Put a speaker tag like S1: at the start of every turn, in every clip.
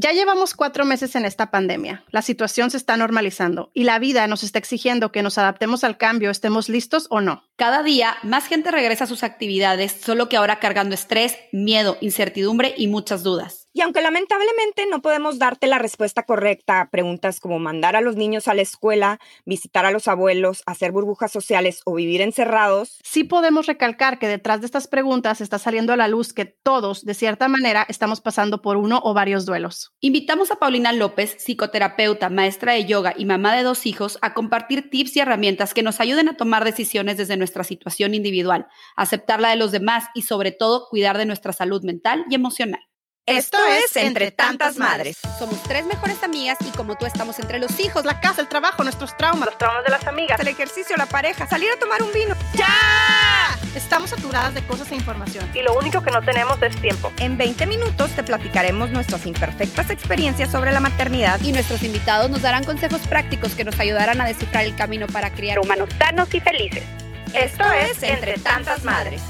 S1: Ya llevamos cuatro meses en esta pandemia. La situación se está normalizando y la vida nos está exigiendo que nos adaptemos al cambio, estemos listos o no.
S2: Cada día más gente regresa a sus actividades, solo que ahora cargando estrés, miedo, incertidumbre y muchas dudas.
S3: Y aunque lamentablemente no podemos darte la respuesta correcta a preguntas como mandar a los niños a la escuela, visitar a los abuelos, hacer burbujas sociales o vivir encerrados,
S1: sí podemos recalcar que detrás de estas preguntas está saliendo a la luz que todos, de cierta manera, estamos pasando por uno o varios duelos.
S2: Invitamos a Paulina López, psicoterapeuta, maestra de yoga y mamá de dos hijos, a compartir tips y herramientas que nos ayuden a tomar decisiones desde nuestra situación individual, aceptar la de los demás y sobre todo cuidar de nuestra salud mental y emocional.
S3: Esto es Entre Tantas Madres.
S2: Somos tres mejores amigas y como tú estamos entre los hijos,
S1: La casa, el trabajo, nuestros traumas,
S3: Los traumas de las amigas,
S1: el ejercicio, la pareja, salir a tomar un vino.
S3: ¡Ya!
S1: Estamos saturadas de cosas e información.
S3: Y lo único que no tenemos es tiempo. En 20 minutos te platicaremos nuestras imperfectas experiencias sobre la maternidad
S2: y nuestros invitados nos darán consejos prácticos que nos ayudarán a descifrar el camino para criar
S3: humanos sanos y felices. Esto es Entre Tantas Madres.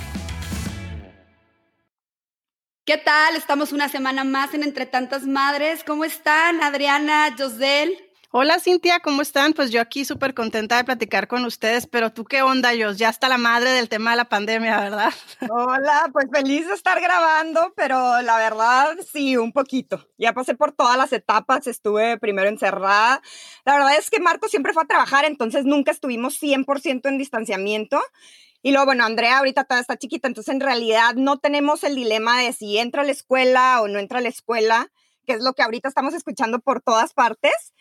S2: ¿Qué tal? Estamos una semana más en Entre Tantas Madres. ¿Cómo están, Adriana, Josel?
S1: Hola Cintia, ¿cómo están? Pues yo aquí súper contenta de platicar con ustedes, pero tú qué onda, Jos, ya está la madre del tema de la pandemia, ¿verdad?
S3: Hola, pues feliz de estar grabando, pero la verdad sí, un poquito. Ya pasé por todas las etapas, estuve primero encerrada. La verdad es que Marco siempre fue a trabajar, entonces nunca estuvimos 100% en distanciamiento. Y luego, bueno, Andrea ahorita todavía está chiquita, entonces en realidad no tenemos el dilema de si entra a la escuela o no entra a la escuela, que es lo que ahorita estamos escuchando por todas partes.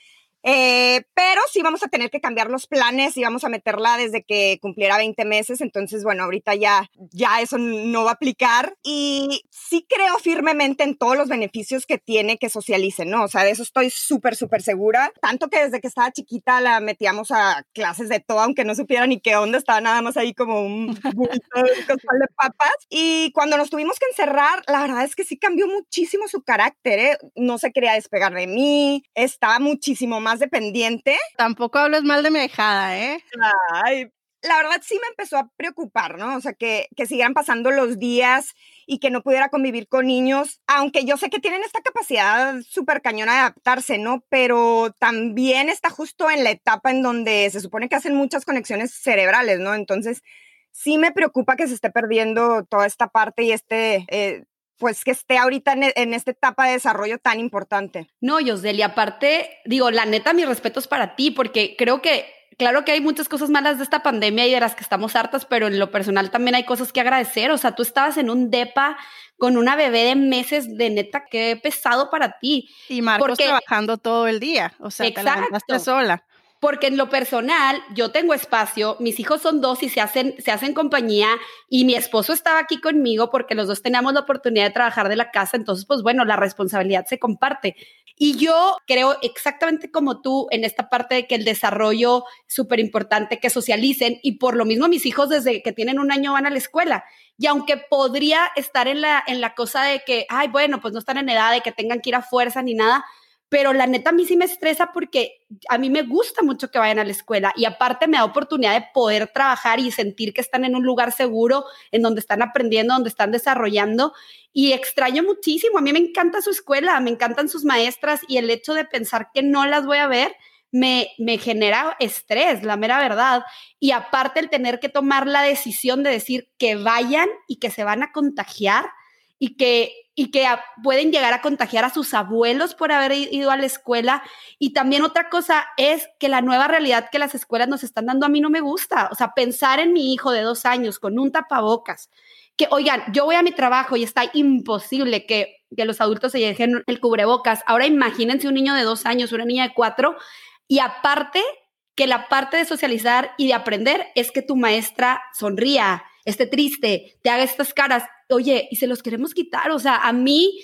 S3: Eh, pero sí vamos a tener que cambiar los planes y vamos a meterla desde que cumpliera 20 meses. Entonces, bueno, ahorita ya, ya eso no va a aplicar. Y sí creo firmemente en todos los beneficios que tiene que socialicen, ¿no? O sea, de eso estoy súper, súper segura. Tanto que desde que estaba chiquita la metíamos a clases de todo, aunque no supiera ni qué onda, estaba nada más ahí como un bulto de papas. Y cuando nos tuvimos que encerrar, la verdad es que sí cambió muchísimo su carácter, ¿eh? No se quería despegar de mí, estaba muchísimo más dependiente.
S1: Tampoco hables mal de mi hijada, ¿eh?
S3: Ay, la verdad sí me empezó a preocupar, ¿no? O sea, que, que siguieran pasando los días y que no pudiera convivir con niños, aunque yo sé que tienen esta capacidad súper cañona de adaptarse, ¿no? Pero también está justo en la etapa en donde se supone que hacen muchas conexiones cerebrales, ¿no? Entonces, sí me preocupa que se esté perdiendo toda esta parte y este... Eh, pues que esté ahorita en, en, esta etapa de desarrollo tan importante.
S2: No, Yoseli, aparte, digo, la neta, mis respetos para ti, porque creo que, claro que hay muchas cosas malas de esta pandemia y de las que estamos hartas, pero en lo personal también hay cosas que agradecer. O sea, tú estabas en un DEPA con una bebé de meses de neta, qué pesado para ti.
S1: Y Marcos porque, trabajando todo el día, o sea, exacto. te levantaste sola.
S2: Porque en lo personal, yo tengo espacio, mis hijos son dos y se hacen, se hacen compañía y mi esposo estaba aquí conmigo porque los dos teníamos la oportunidad de trabajar de la casa, entonces pues bueno, la responsabilidad se comparte. Y yo creo exactamente como tú en esta parte de que el desarrollo es súper importante, que socialicen y por lo mismo mis hijos desde que tienen un año van a la escuela. Y aunque podría estar en la, en la cosa de que, ay, bueno, pues no están en edad de que tengan que ir a fuerza ni nada, pero la neta a mí sí me estresa porque a mí me gusta mucho que vayan a la escuela y aparte me da oportunidad de poder trabajar y sentir que están en un lugar seguro, en donde están aprendiendo, donde están desarrollando y extraño muchísimo. A mí me encanta su escuela, me encantan sus maestras y el hecho de pensar que no las voy a ver me, me genera estrés, la mera verdad. Y aparte el tener que tomar la decisión de decir que vayan y que se van a contagiar y que y que pueden llegar a contagiar a sus abuelos por haber ido a la escuela. Y también otra cosa es que la nueva realidad que las escuelas nos están dando a mí no me gusta. O sea, pensar en mi hijo de dos años con un tapabocas, que oigan, yo voy a mi trabajo y está imposible que, que los adultos se dejen el cubrebocas. Ahora imagínense un niño de dos años, una niña de cuatro, y aparte que la parte de socializar y de aprender es que tu maestra sonría, esté triste, te haga estas caras, oye, y se los queremos quitar. O sea, a mí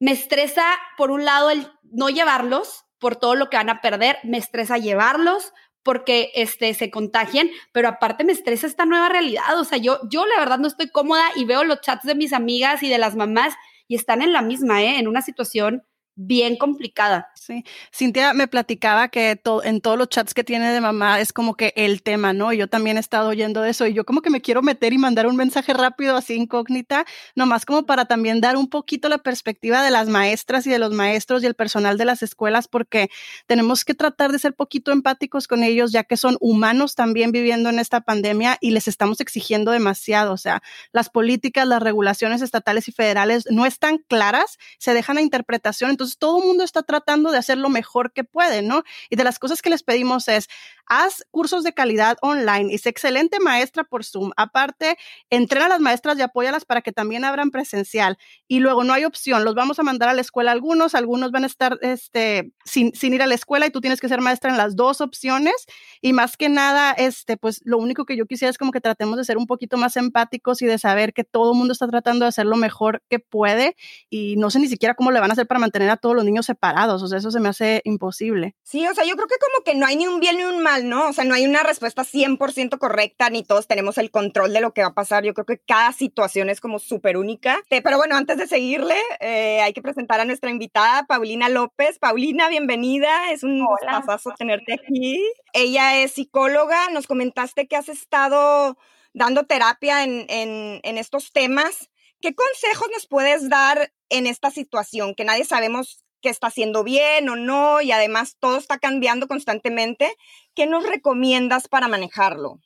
S2: me estresa, por un lado, el no llevarlos por todo lo que van a perder, me estresa llevarlos porque este, se contagien, pero aparte me estresa esta nueva realidad. O sea, yo, yo la verdad no estoy cómoda y veo los chats de mis amigas y de las mamás y están en la misma, ¿eh? en una situación bien complicada.
S1: Sí, Cintia me platicaba que en todos los chats que tiene de mamá es como que el tema, ¿no? Yo también he estado oyendo eso y yo como que me quiero meter y mandar un mensaje rápido así incógnita, nomás como para también dar un poquito la perspectiva de las maestras y de los maestros y el personal de las escuelas porque tenemos que tratar de ser poquito empáticos con ellos ya que son humanos también viviendo en esta pandemia y les estamos exigiendo demasiado, o sea, las políticas, las regulaciones estatales y federales no están claras, se dejan a interpretación, entonces entonces todo el mundo está tratando de hacer lo mejor que puede, ¿no? Y de las cosas que les pedimos es, haz cursos de calidad online y sé excelente maestra por Zoom. Aparte, entrena a las maestras y apóyalas para que también abran presencial. Y luego no hay opción, los vamos a mandar a la escuela algunos, algunos van a estar este, sin, sin ir a la escuela y tú tienes que ser maestra en las dos opciones. Y más que nada, este, pues lo único que yo quisiera es como que tratemos de ser un poquito más empáticos y de saber que todo el mundo está tratando de hacer lo mejor que puede y no sé ni siquiera cómo le van a hacer para mantener a todos los niños separados. O sea, eso se me hace imposible.
S3: Sí, o sea, yo creo que como que no hay ni un bien ni un mal ¿no? O sea, no hay una respuesta 100% correcta, ni todos tenemos el control de lo que va a pasar. Yo creo que cada situación es como súper única. Pero bueno, antes de seguirle, eh, hay que presentar a nuestra invitada, Paulina López. Paulina, bienvenida. Es un pasazo tenerte aquí. Ella es psicóloga. Nos comentaste que has estado dando terapia en, en, en estos temas. ¿Qué consejos nos puedes dar en esta situación? Que nadie sabemos qué está haciendo bien o no, y además todo está cambiando constantemente. ¿Qué nos recomiendas para manejarlo?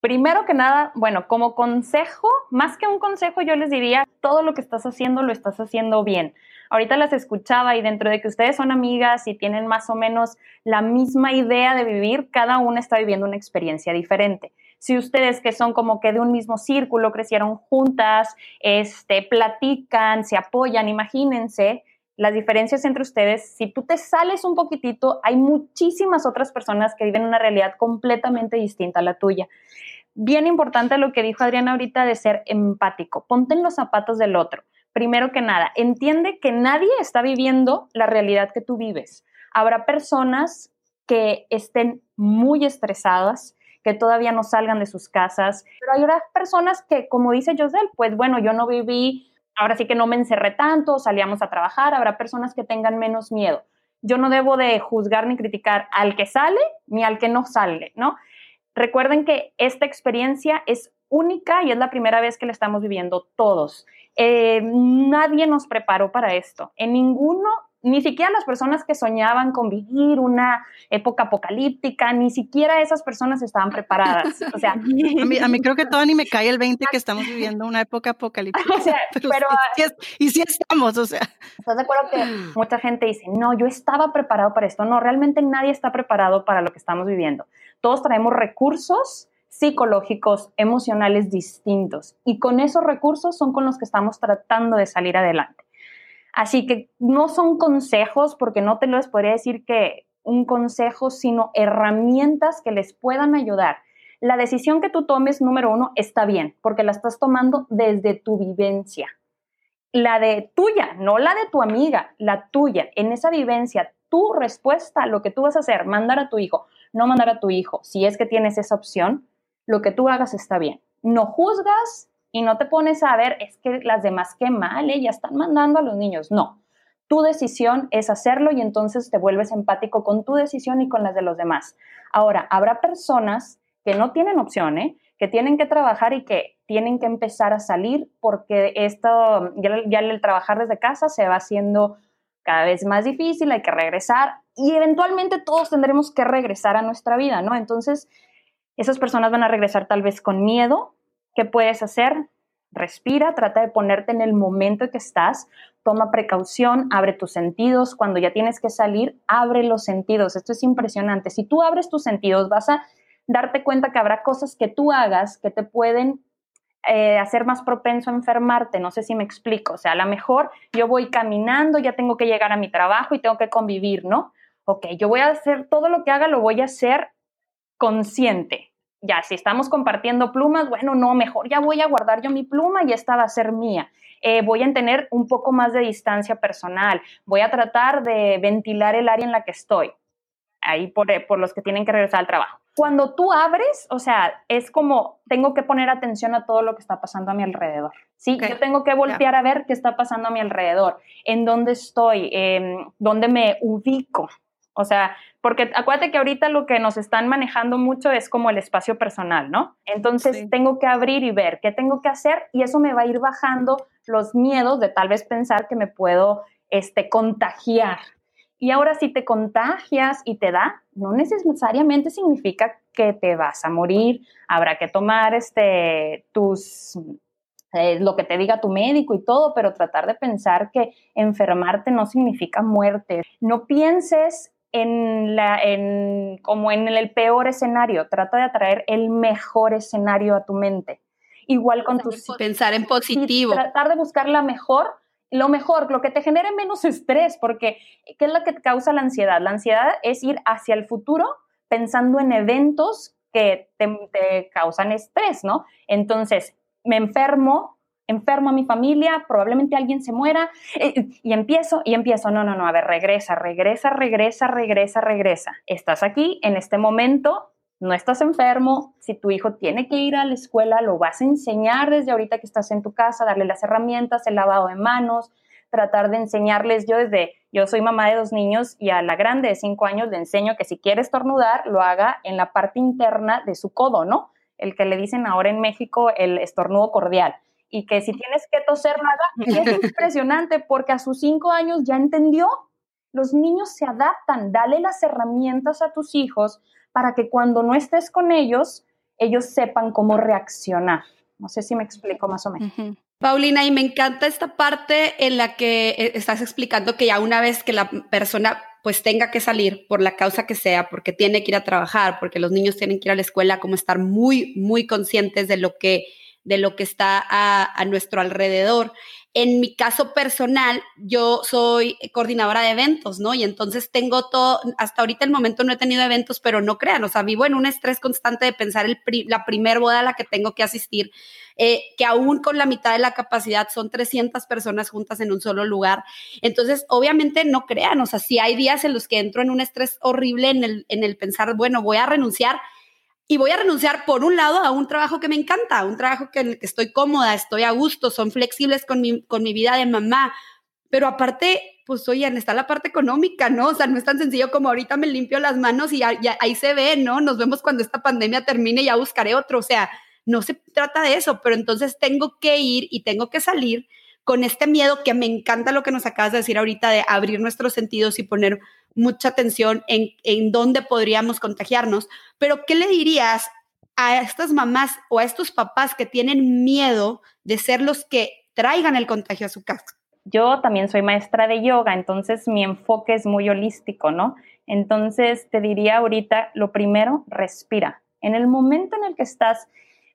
S4: Primero que nada, bueno, como consejo, más que un consejo, yo les diría, todo lo que estás haciendo lo estás haciendo bien. Ahorita las escuchaba y dentro de que ustedes son amigas y tienen más o menos la misma idea de vivir, cada una está viviendo una experiencia diferente. Si ustedes que son como que de un mismo círculo, crecieron juntas, este, platican, se apoyan, imagínense las diferencias entre ustedes, si tú te sales un poquitito, hay muchísimas otras personas que viven una realidad completamente distinta a la tuya. Bien importante lo que dijo Adriana ahorita de ser empático. Ponte en los zapatos del otro. Primero que nada, entiende que nadie está viviendo la realidad que tú vives. Habrá personas que estén muy estresadas, que todavía no salgan de sus casas, pero hay otras personas que, como dice Josel, pues bueno, yo no viví ahora sí que no me encerré tanto, salíamos a trabajar, habrá personas que tengan menos miedo. Yo no debo de juzgar ni criticar al que sale ni al que no sale, ¿no? Recuerden que esta experiencia es única y es la primera vez que la estamos viviendo todos. Eh, nadie nos preparó para esto. En ninguno ni siquiera las personas que soñaban con vivir una época apocalíptica, ni siquiera esas personas estaban preparadas. O sea,
S1: a mí, creo que todavía ni me cae el 20 que estamos viviendo una época apocalíptica. pero, y sí estamos, o sea.
S4: ¿Estás de acuerdo que mucha gente dice, no, yo estaba preparado para esto? No, realmente nadie está preparado para lo que estamos viviendo. Todos traemos recursos psicológicos, emocionales distintos y con esos recursos son con los que estamos tratando de salir adelante. Así que no son consejos, porque no te les podría decir que un consejo, sino herramientas que les puedan ayudar. La decisión que tú tomes, número uno, está bien, porque la estás tomando desde tu vivencia. La de tuya, no la de tu amiga, la tuya. En esa vivencia, tu respuesta, lo que tú vas a hacer, mandar a tu hijo, no mandar a tu hijo, si es que tienes esa opción, lo que tú hagas está bien. No juzgas, y no te pones a ver, es que las demás qué mal, ¿eh? están mandando a los niños. No, tu decisión es hacerlo y entonces te vuelves empático con tu decisión y con las de los demás. Ahora, habrá personas que no tienen opción, ¿eh? que tienen que trabajar y que tienen que empezar a salir porque esto, ya el trabajar desde casa se va haciendo cada vez más difícil, hay que regresar y eventualmente todos tendremos que regresar a nuestra vida, ¿no? Entonces, esas personas van a regresar tal vez con miedo, ¿Qué puedes hacer? Respira, trata de ponerte en el momento en que estás, toma precaución, abre tus sentidos. Cuando ya tienes que salir, abre los sentidos. Esto es impresionante. Si tú abres tus sentidos, vas a darte cuenta que habrá cosas que tú hagas que te pueden eh, hacer más propenso a enfermarte. No sé si me explico. O sea, a lo mejor yo voy caminando, ya tengo que llegar a mi trabajo y tengo que convivir, ¿no? Ok, yo voy a hacer todo lo que haga, lo voy a hacer consciente ya, si estamos compartiendo plumas, bueno, no, mejor ya voy a guardar yo mi pluma y esta va a ser mía. Eh, voy a tener un poco más de distancia personal, voy a tratar de ventilar el área en la que estoy, ahí por, por los que tienen que regresar al trabajo. cuando tú abres, o sea, es como tengo que poner atención a todo lo que está pasando a mi alrededor. Sí, yo tengo que voltear a ver qué está pasando a mi alrededor, en dónde estoy, en dónde me ubico. O sea, porque acuérdate que ahorita lo que nos están manejando mucho es como el espacio personal, ¿no? Entonces tengo que abrir y ver qué tengo que hacer y eso me va a ir bajando los miedos de tal vez pensar que me puedo este, contagiar y ahora si te contagias y te da, no necesariamente significa que te vas a morir. Habrá que tomar este, tus, eh, lo que te diga tu médico y todo, pero tratar de pensar que enfermarte no significa muerte. No pienses en la, en, como en el peor escenario. Trata de atraer el mejor escenario a tu mente. Igual con tus...
S2: Pensar en positivo.
S4: Tratar de buscar la mejor lo mejor, lo que te genere menos estrés, porque ¿qué es lo que te causa la ansiedad? La ansiedad es ir hacia el futuro pensando en eventos que te, causan estrés, ¿no? Entonces, me enfermo, enfermo a mi familia, probablemente alguien se muera, eh, y empiezo, y empiezo, no, no, no, a ver, regresa, regresa, regresa, regresa, regresa. Estás aquí en este momento, no estás enfermo, si tu hijo tiene que ir a la escuela, lo vas a enseñar desde ahorita que estás en tu casa, darle las herramientas, el lavado de manos, tratar de enseñarles, yo desde, yo soy mamá de dos niños y a la grande de cinco años le enseño que si quiere estornudar, lo haga en la parte interna de su codo, ¿no? El que le dicen ahora en México el estornudo cordial. Y que si tienes que toser, haga. es impresionante porque a sus cinco años ya entendió. Los niños se adaptan. Dale las herramientas a tus hijos para que cuando no estés con ellos, ellos sepan cómo reaccionar. No sé si me explico más o menos.
S2: Paulina, y me encanta esta parte en la que eh, estás explicando que ya una vez que la persona pues tenga que salir por la causa que sea, porque tiene que ir a trabajar, porque los niños tienen que ir a la escuela, como estar muy, muy conscientes de lo que, de lo que está a, a nuestro alrededor en mi caso personal, yo soy coordinadora de eventos, ¿no? Y entonces tengo todo, hasta ahorita el momento no he tenido eventos, pero no crean, o sea, vivo en un estrés constante de pensar el la primer boda a la que tengo que asistir, eh, que aún con la mitad de la capacidad son 300 personas juntas en un solo lugar. Entonces, obviamente no crean, o sea, si hay días en los que entro en un estrés horrible en el, en el pensar, bueno, voy a renunciar, y voy a renunciar por un lado a un trabajo que me encanta, un trabajo que, en el que estoy cómoda, estoy a gusto, son flexibles con mi, con mi vida de mamá, pero aparte, pues oye, está la parte económica, ¿no? O sea, no es tan sencillo como ahorita me limpio las manos y ahí se ve, ¿no? Nos vemos cuando esta pandemia termine y ya buscaré otro, o sea, no se trata de eso, pero entonces tengo que ir y tengo que salir con este miedo que me encanta lo que nos acabas de decir ahorita de abrir nuestros sentidos y poner mucha atención en, en dónde podríamos contagiarnos. Pero, ¿qué le dirías a estas mamás o a estos papás que tienen miedo de ser los que traigan el contagio a su casa?
S4: Yo también soy maestra de yoga, entonces mi enfoque es muy holístico, ¿no? Entonces te diría ahorita, lo primero, respira. En el momento en el que estás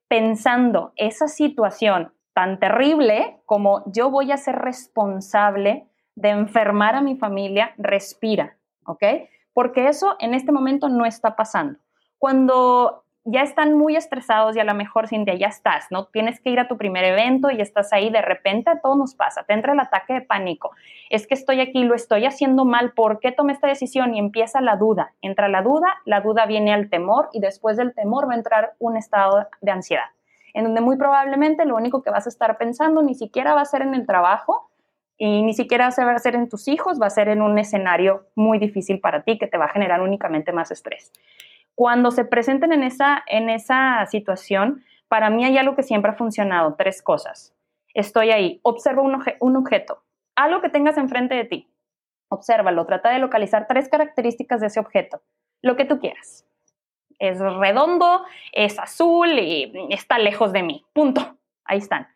S4: pensando esa situación tan terrible como yo voy a ser responsable de enfermar a mi familia, respira, ¿ok? Porque eso en este momento no está pasando. Cuando ya están muy estresados y a lo mejor, Cintia, ya estás, ¿no? Tienes que ir a tu primer evento y estás ahí, de repente todo nos pasa, te entra el ataque de pánico, es que estoy aquí, lo estoy haciendo mal, ¿por qué tomé esta decisión? Y empieza la duda, entra la duda, la duda viene al temor y después del temor va a entrar un estado de ansiedad en donde muy probablemente lo único que vas a estar pensando ni siquiera va a ser en el trabajo y ni siquiera va a ser en tus hijos, va a ser en un escenario muy difícil para ti que te va a generar únicamente más estrés. Cuando se presenten en esa, en esa situación, para mí hay algo que siempre ha funcionado, tres cosas. Estoy ahí, observa un, un objeto, algo que tengas enfrente de ti, obsérvalo, trata de localizar tres características de ese objeto, lo que tú quieras es redondo, es azul y está lejos de mí. Punto. Ahí están.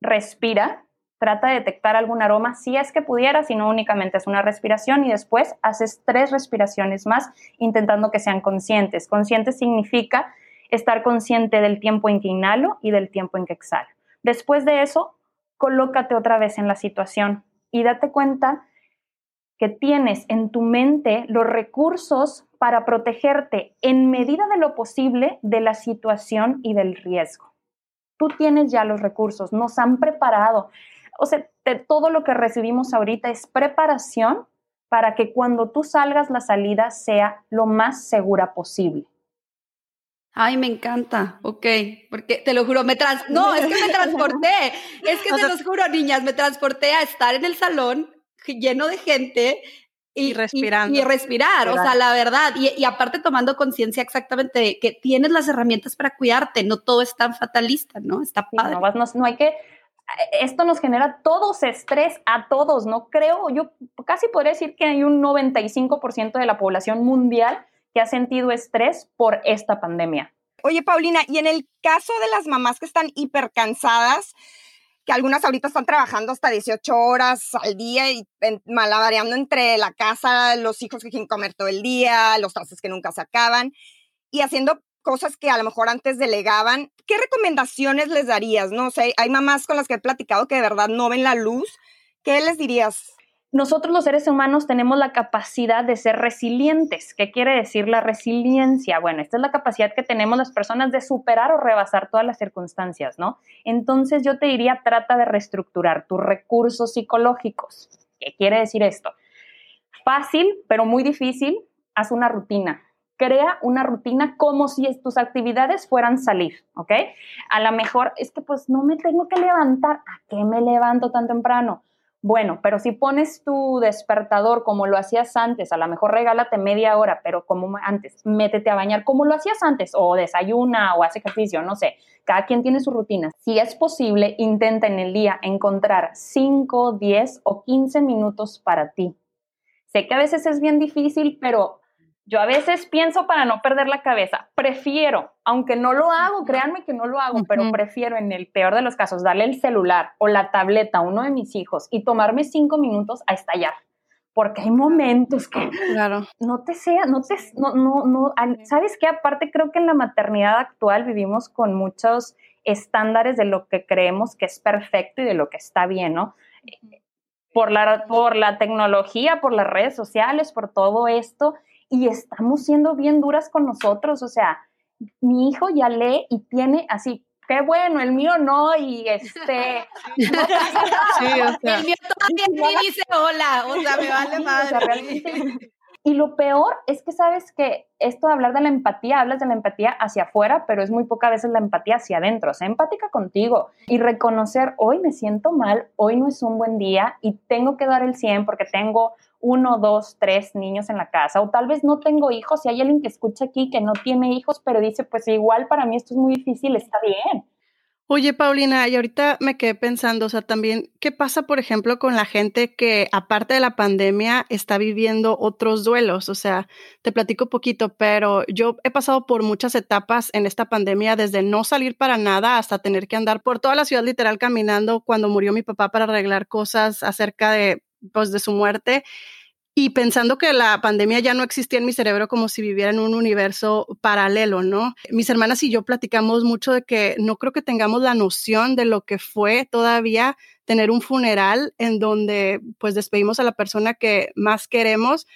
S4: Respira, trata de detectar algún aroma si es que pudiera, si no únicamente es una respiración y después haces tres respiraciones más intentando que sean conscientes. Consciente significa estar consciente del tiempo en que inhalo y del tiempo en que exhalo. Después de eso, colócate otra vez en la situación y date cuenta que tienes en tu mente los recursos para protegerte en medida de lo posible de la situación y del riesgo. Tú tienes ya los recursos, nos han preparado. O sea, todo lo que recibimos ahorita es preparación para que cuando tú salgas la salida sea lo más segura posible.
S2: Ay, me encanta. Ok, porque te lo juro, me trans... No, es que me transporté. Es que te lo juro, niñas, me transporté a estar en el salón lleno de gente y,
S1: respirar.
S2: Y, respirar, o sea, la verdad. Y, aparte tomando conciencia exactamente de que tienes las herramientas para cuidarte, no todo es tan fatalista, ¿no? Está padre.
S4: no, no hay que esto nos genera todos estrés a todos, ¿no? Creo, yo casi podría decir que hay un 95% de la población mundial que ha sentido estrés por esta pandemia.
S3: Oye, Paulina, y en el caso de las mamás que están hipercansadas, que algunas ahorita están trabajando hasta 18 horas al día y malabareando entre la casa, los hijos que quieren comer todo el día, los trastes que nunca se acaban y haciendo cosas que a lo mejor antes delegaban. ¿Qué recomendaciones les darías? No sé, hay mamás con las que he platicado que de verdad no ven la luz. ¿Qué les dirías?
S4: Nosotros los seres humanos tenemos la capacidad de ser resilientes. ¿Qué quiere decir la resiliencia? Bueno, esta es la capacidad que tenemos las personas de superar o rebasar todas las circunstancias, ¿no? Entonces yo te diría, trata de reestructurar tus recursos psicológicos. ¿Qué quiere decir esto? Fácil, pero muy difícil, haz una rutina. Crea una rutina como si tus actividades fueran salir, ¿ok? A lo mejor es que pues no me tengo que levantar. ¿A qué me levanto tan temprano? Bueno, pero si pones tu despertador como lo hacías antes, a lo mejor regálate media hora, pero como antes, métete a bañar como lo hacías antes, o desayuna o hace ejercicio, no sé. Cada quien tiene su rutina. Si es posible, intenta en el día encontrar 5, 10 o 15 minutos para ti. Sé que a veces es bien difícil, pero yo a veces pienso para no perder la cabeza, prefiero, aunque no lo hago, créanme que no lo hago, pero prefiero en el peor de los casos darle el celular o la tableta a uno de mis hijos y tomarme cinco minutos a estallar. Porque hay momentos que
S1: claro.
S4: no te sea, no te, no, no, no, ¿sabes qué? Aparte creo que en la maternidad actual vivimos con muchos estándares de lo que creemos que es perfecto y de lo que está bien, ¿no? Por la, por la tecnología, por las redes sociales, por todo esto, y estamos siendo bien duras con nosotros. O sea, mi hijo ya lee y tiene así, qué bueno, el mío no, y este.
S2: sí, o sea. El mío todavía sí dice hola, o sea, me vale madre.
S4: Y lo peor es que sabes que esto de hablar de la empatía, hablas de la empatía hacia afuera, pero es muy poca veces la empatía hacia adentro. O sea, empática contigo y reconocer, hoy me siento mal, hoy no es un buen día y tengo que dar el 100 porque tengo uno, dos, tres niños en la casa, o tal vez no tengo hijos, y hay alguien que escucha aquí que no tiene hijos, pero dice, pues igual para mí esto es muy difícil, está bien.
S1: Oye, Paulina, y ahorita me quedé pensando, o sea, también, ¿qué pasa, por ejemplo, con la gente que, aparte de la pandemia, está viviendo otros duelos? O sea, te platico poquito, pero yo he pasado por muchas etapas en esta pandemia, desde no salir para nada hasta tener que andar por toda la ciudad literal caminando cuando murió mi papá para arreglar cosas acerca de pues, de su muerte y pensando que la pandemia ya no existía en mi cerebro como si viviera en un universo paralelo, ¿no? Mis hermanas y yo platicamos mucho de que no creo que tengamos la noción de lo que fue todavía tener un funeral en donde pues despedimos a la persona que más queremos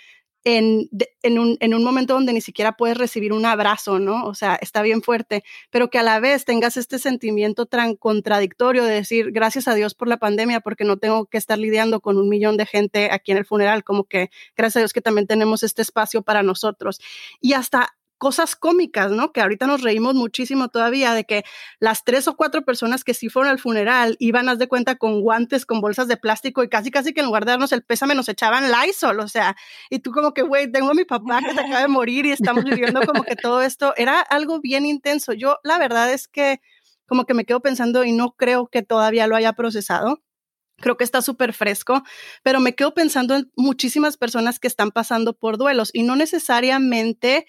S1: en, en, un, en, un, momento donde ni siquiera puedes recibir un abrazo, ¿no? O sea, está bien fuerte, pero que a la vez tengas este sentimiento tan contradictorio de decir, gracias a Dios por la pandemia, porque no tengo que estar lidiando con un millón de gente aquí en el funeral, como que gracias a Dios que también tenemos este espacio para nosotros. Y hasta cosas cómicas, ¿no? Que ahorita nos reímos muchísimo todavía de que las tres o cuatro personas que sí fueron al funeral iban, a de cuenta, con guantes, con bolsas de plástico y casi, casi que en lugar de darnos el pésame nos echaban Lysol, o sea, y tú como que, güey, tengo a mi papá que se acaba de morir y estamos viviendo como que todo esto era algo bien intenso. Yo, la verdad es que como que me quedo pensando y no creo que todavía lo haya procesado. Creo que está súper fresco, pero me quedo pensando en muchísimas personas que están pasando por duelos y no necesariamente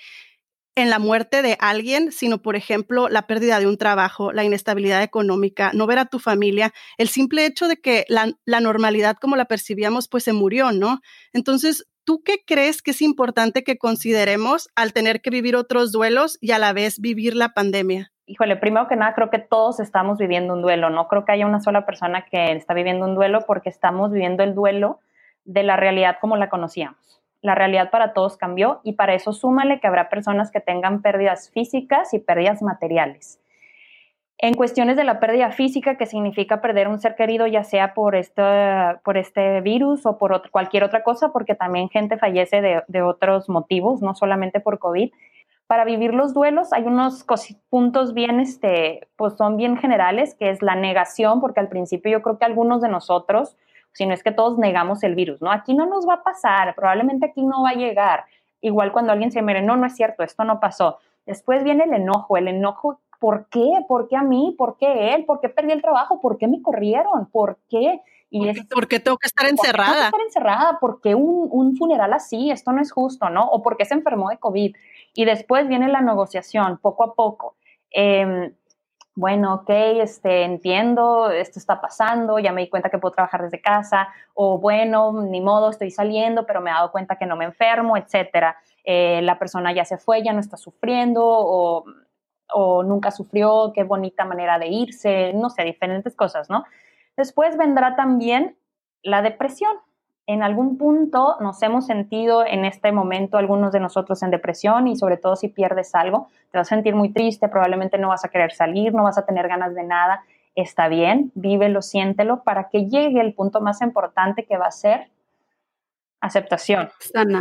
S1: en la muerte de alguien, sino, por ejemplo, la pérdida de un trabajo, la inestabilidad económica, no ver a tu familia, el simple hecho de que la, normalidad como la percibíamos, pues se murió, ¿no? Entonces, ¿tú qué crees que es importante que consideremos al tener que vivir otros duelos y a la vez vivir la pandemia?
S4: Híjole, primero que nada, creo que todos estamos viviendo un duelo. No creo que haya una sola persona que está viviendo un duelo porque estamos viviendo el duelo de la realidad como la conocíamos la realidad para todos cambió y para eso súmale que habrá personas que tengan pérdidas físicas y pérdidas materiales. En cuestiones de la pérdida física, que significa perder un ser querido, ya sea por este, por este virus o por cualquier otra cosa, porque también gente fallece de, de otros motivos, no solamente por COVID, Para vivir los duelos hay unos puntos bien, este, pues son bien generales, que es la negación, porque al principio yo creo que algunos de nosotros, si no es que todos negamos el virus, ¿no? Aquí no nos va a pasar, probablemente aquí no va a llegar. Igual cuando alguien se mire, no, no es cierto, esto no pasó. Después viene el enojo, el enojo, ¿por qué? ¿Por qué a mí? ¿Por qué él? ¿Por qué perdí el trabajo? ¿Por qué me corrieron? ¿Por qué?
S1: Y ¿Por, qué tengo que estar encerrada? ¿Por qué
S4: estar encerrada? ¿Por qué un, un, funeral así? Esto no es justo, ¿no? ¿O por qué se enfermó de COVID? Y después viene la negociación, poco a poco. Em, bueno, ok, este, entiendo, esto está pasando, ya me di cuenta que puedo trabajar desde casa, o bueno, ni modo, estoy saliendo, pero me he dado cuenta que no me enfermo, etcétera. Eh, la persona ya se fue, ya no está sufriendo, o, o nunca sufrió, qué bonita manera de irse, no sé, diferentes cosas, ¿no? Después vendrá también la depresión en algún punto nos hemos sentido en este momento algunos de nosotros en depresión y sobre todo si pierdes algo, te vas a sentir muy triste, probablemente no vas a querer salir, no vas a tener ganas de nada. Está bien, vívelo, siéntelo para que llegue el punto más importante que va a ser aceptación.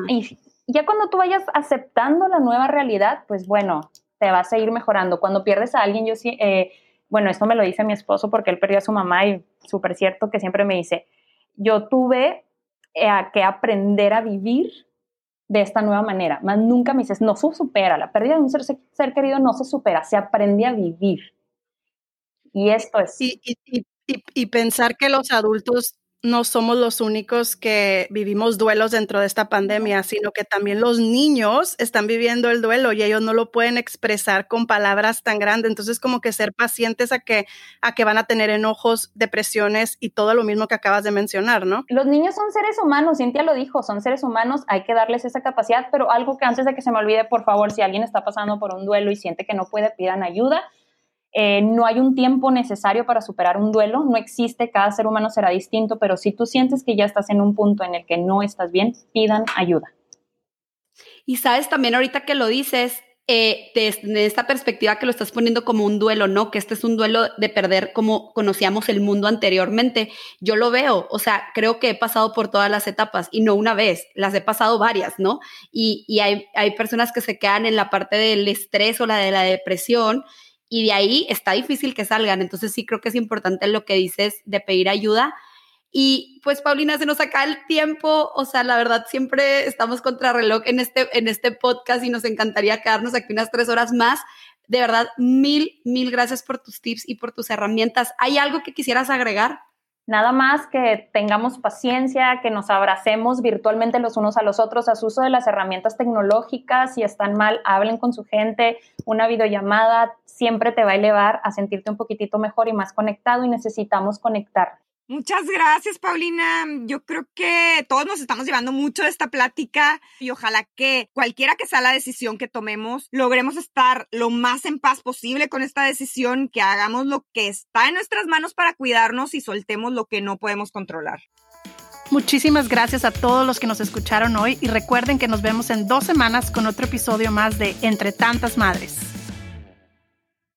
S4: Y ya cuando tú vayas aceptando la nueva realidad, pues bueno, te vas a ir mejorando. Cuando pierdes a alguien, yo sí, eh, bueno, esto me lo dice mi esposo porque él perdió a su mamá y súper cierto que siempre me dice, yo tuve a que aprender a vivir de esta nueva manera. Más nunca me dices, no se supera, la pérdida de un ser, ser querido no se supera, se aprende a vivir. Y esto es...
S1: y, y, y pensar que los adultos no somos los únicos que vivimos duelos dentro de esta pandemia, sino que también los niños están viviendo el duelo y ellos no lo pueden expresar con palabras tan grandes. Entonces, como que ser pacientes a que, a que van a tener enojos, depresiones y todo lo mismo que acabas de mencionar, ¿no?
S4: Los niños son seres humanos, Cintia lo dijo, son seres humanos, hay que darles esa capacidad, pero algo que antes de que se me olvide, por favor, si alguien está pasando por un duelo y siente que no puede, pidan ayuda eh, no hay un tiempo necesario para superar un duelo, no existe, cada ser humano será distinto, pero si tú sientes que ya estás en un punto en el que no estás bien, pidan ayuda.
S2: Y sabes también ahorita que lo dices, eh, desde esta perspectiva que lo estás poniendo como un duelo, ¿no? Que este es un duelo de perder como conocíamos el mundo anteriormente. Yo lo veo, o sea, creo que he pasado por todas las etapas y no una vez, las he pasado varias, ¿no? Y, y hay, hay personas que se quedan en la parte del estrés o la de la depresión y de ahí está difícil que salgan. Entonces sí creo que es importante lo que dices de pedir ayuda. Y pues Paulina, se nos acaba el tiempo, o sea, la verdad siempre estamos contra reloj en este, en este podcast y nos encantaría quedarnos aquí unas tres horas más. De verdad, mil, mil gracias por tus tips y por tus herramientas. ¿Hay algo que quisieras agregar?
S4: Nada más que tengamos paciencia, que nos abracemos virtualmente los unos a los otros, su uso de las herramientas tecnológicas. Si están mal, hablen con su gente. Una videollamada siempre te va a elevar a sentirte un poquitito mejor y más conectado y necesitamos conectar.
S3: Muchas gracias, Paulina. Yo creo que todos nos estamos llevando mucho de esta plática y ojalá que cualquiera que sea la decisión que tomemos, logremos estar lo más en paz posible con esta decisión, que hagamos lo que está en nuestras manos para cuidarnos y soltemos lo que no podemos controlar.
S1: Muchísimas gracias a todos los que nos escucharon hoy y recuerden que nos vemos en dos semanas con otro episodio más de Entre tantas Madres.